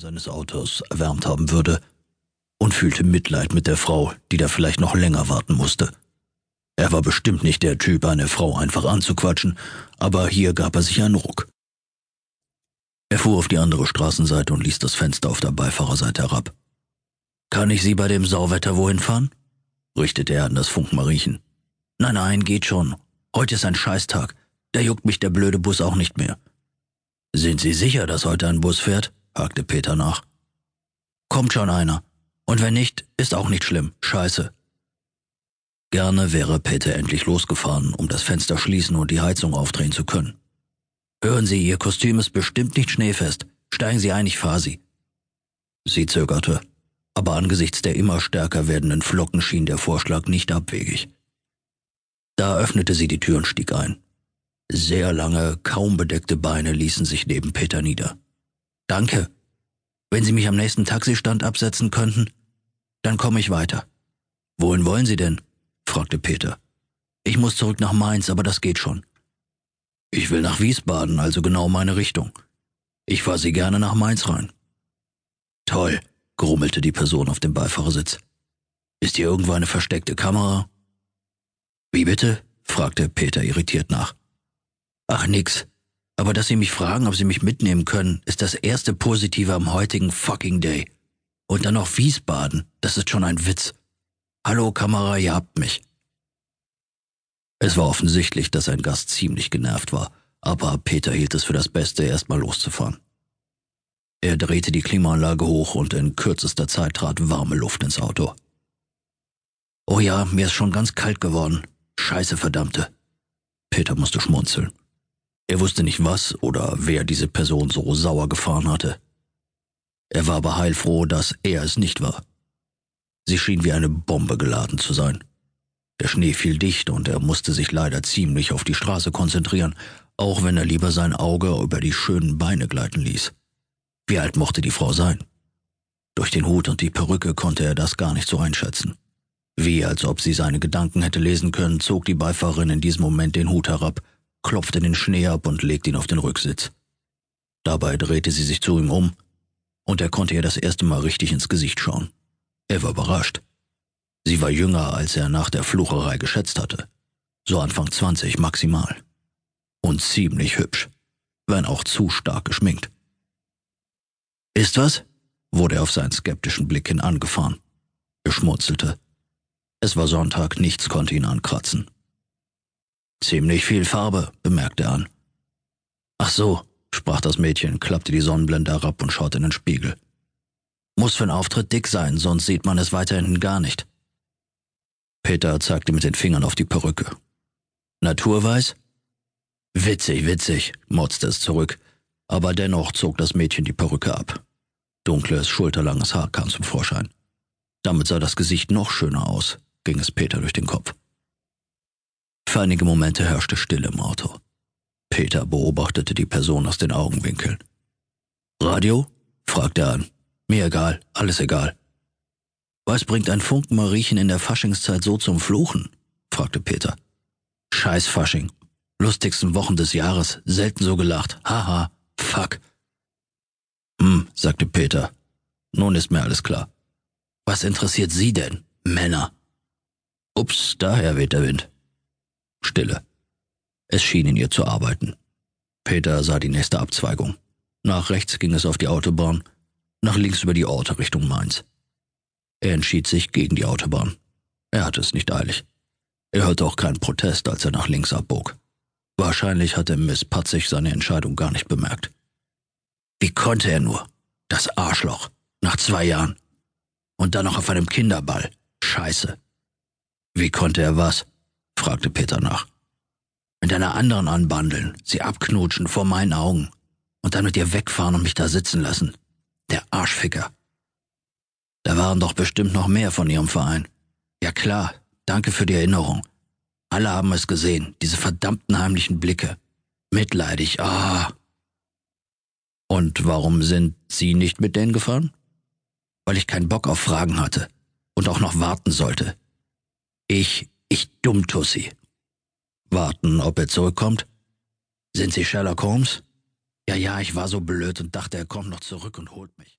seines Autos erwärmt haben würde, und fühlte Mitleid mit der Frau, die da vielleicht noch länger warten musste. Er war bestimmt nicht der Typ, eine Frau einfach anzuquatschen, aber hier gab er sich einen Ruck. Er fuhr auf die andere Straßenseite und ließ das Fenster auf der Beifahrerseite herab. Kann ich Sie bei dem Sauwetter wohin fahren? richtete er an das Funkmariechen. Nein, nein, geht schon. Heute ist ein Scheißtag. Da juckt mich der blöde Bus auch nicht mehr. Sind Sie sicher, dass heute ein Bus fährt? Hakte Peter nach. Kommt schon einer. Und wenn nicht, ist auch nicht schlimm. Scheiße. Gerne wäre Peter endlich losgefahren, um das Fenster schließen und die Heizung aufdrehen zu können. Hören Sie, Ihr Kostüm ist bestimmt nicht schneefest. Steigen Sie ein, ich fahr Sie. Sie zögerte, aber angesichts der immer stärker werdenden Flocken schien der Vorschlag nicht abwegig. Da öffnete sie die Tür und stieg ein. Sehr lange, kaum bedeckte Beine ließen sich neben Peter nieder. Danke. Wenn Sie mich am nächsten Taxistand absetzen könnten, dann komme ich weiter. Wohin wollen Sie denn? fragte Peter. Ich muss zurück nach Mainz, aber das geht schon. Ich will nach Wiesbaden, also genau meine Richtung. Ich fahre Sie gerne nach Mainz rein. Toll, grummelte die Person auf dem Beifahrersitz. Ist hier irgendwo eine versteckte Kamera? Wie bitte? fragte Peter irritiert nach. Ach nix. Aber dass Sie mich fragen, ob Sie mich mitnehmen können, ist das erste Positive am heutigen fucking Day. Und dann noch Wiesbaden, das ist schon ein Witz. Hallo Kamera, ihr habt mich. Es war offensichtlich, dass sein Gast ziemlich genervt war, aber Peter hielt es für das Beste, erstmal loszufahren. Er drehte die Klimaanlage hoch und in kürzester Zeit trat warme Luft ins Auto. Oh ja, mir ist schon ganz kalt geworden. Scheiße, verdammte. Peter musste schmunzeln. Er wusste nicht was oder wer diese Person so sauer gefahren hatte. Er war aber heilfroh, dass er es nicht war. Sie schien wie eine Bombe geladen zu sein. Der Schnee fiel dicht und er musste sich leider ziemlich auf die Straße konzentrieren, auch wenn er lieber sein Auge über die schönen Beine gleiten ließ. Wie alt mochte die Frau sein? Durch den Hut und die Perücke konnte er das gar nicht so einschätzen. Wie als ob sie seine Gedanken hätte lesen können, zog die Beifahrerin in diesem Moment den Hut herab klopfte den Schnee ab und legte ihn auf den Rücksitz. Dabei drehte sie sich zu ihm um, und er konnte ihr das erste Mal richtig ins Gesicht schauen. Er war überrascht. Sie war jünger, als er nach der Flucherei geschätzt hatte. So Anfang 20 maximal. Und ziemlich hübsch, wenn auch zu stark geschminkt. Ist was? wurde er auf seinen skeptischen Blick hin angefahren. Er schmunzelte. Es war Sonntag, nichts konnte ihn ankratzen. Ziemlich viel Farbe, bemerkte er an. Ach so, sprach das Mädchen, klappte die Sonnenblende herab und schaute in den Spiegel. Muss für einen Auftritt dick sein, sonst sieht man es weiter hinten gar nicht. Peter zeigte mit den Fingern auf die Perücke. Naturweiß? Witzig, witzig, motzte es zurück, aber dennoch zog das Mädchen die Perücke ab. Dunkles, schulterlanges Haar kam zum Vorschein. Damit sah das Gesicht noch schöner aus, ging es Peter durch den Kopf. Für einige Momente herrschte Stille im Auto. Peter beobachtete die Person aus den Augenwinkeln. Radio? fragte er an. Mir egal, alles egal. Was bringt ein Funkenmariechen in der Faschingszeit so zum Fluchen? fragte Peter. Scheiß Fasching. Lustigsten Wochen des Jahres, selten so gelacht. Haha, fuck. Hm, sagte Peter. Nun ist mir alles klar. Was interessiert Sie denn, Männer? Ups, daher weht der Wind. Stille. Es schien in ihr zu arbeiten. Peter sah die nächste Abzweigung. Nach rechts ging es auf die Autobahn, nach links über die Orte Richtung Mainz. Er entschied sich gegen die Autobahn. Er hatte es nicht eilig. Er hörte auch keinen Protest, als er nach links abbog. Wahrscheinlich hatte Miss Patzig seine Entscheidung gar nicht bemerkt. Wie konnte er nur? Das Arschloch. Nach zwei Jahren. Und dann noch auf einem Kinderball. Scheiße. Wie konnte er was? Fragte Peter nach. Mit einer anderen anbandeln, sie abknutschen vor meinen Augen und dann mit ihr wegfahren und mich da sitzen lassen. Der Arschficker. Da waren doch bestimmt noch mehr von ihrem Verein. Ja klar, danke für die Erinnerung. Alle haben es gesehen, diese verdammten heimlichen Blicke. Mitleidig, ah. Und warum sind Sie nicht mit denen gefahren? Weil ich keinen Bock auf Fragen hatte und auch noch warten sollte. Ich ich Dummtussi. Warten, ob er zurückkommt? Sind Sie Sherlock Holmes? Ja, ja, ich war so blöd und dachte, er kommt noch zurück und holt mich.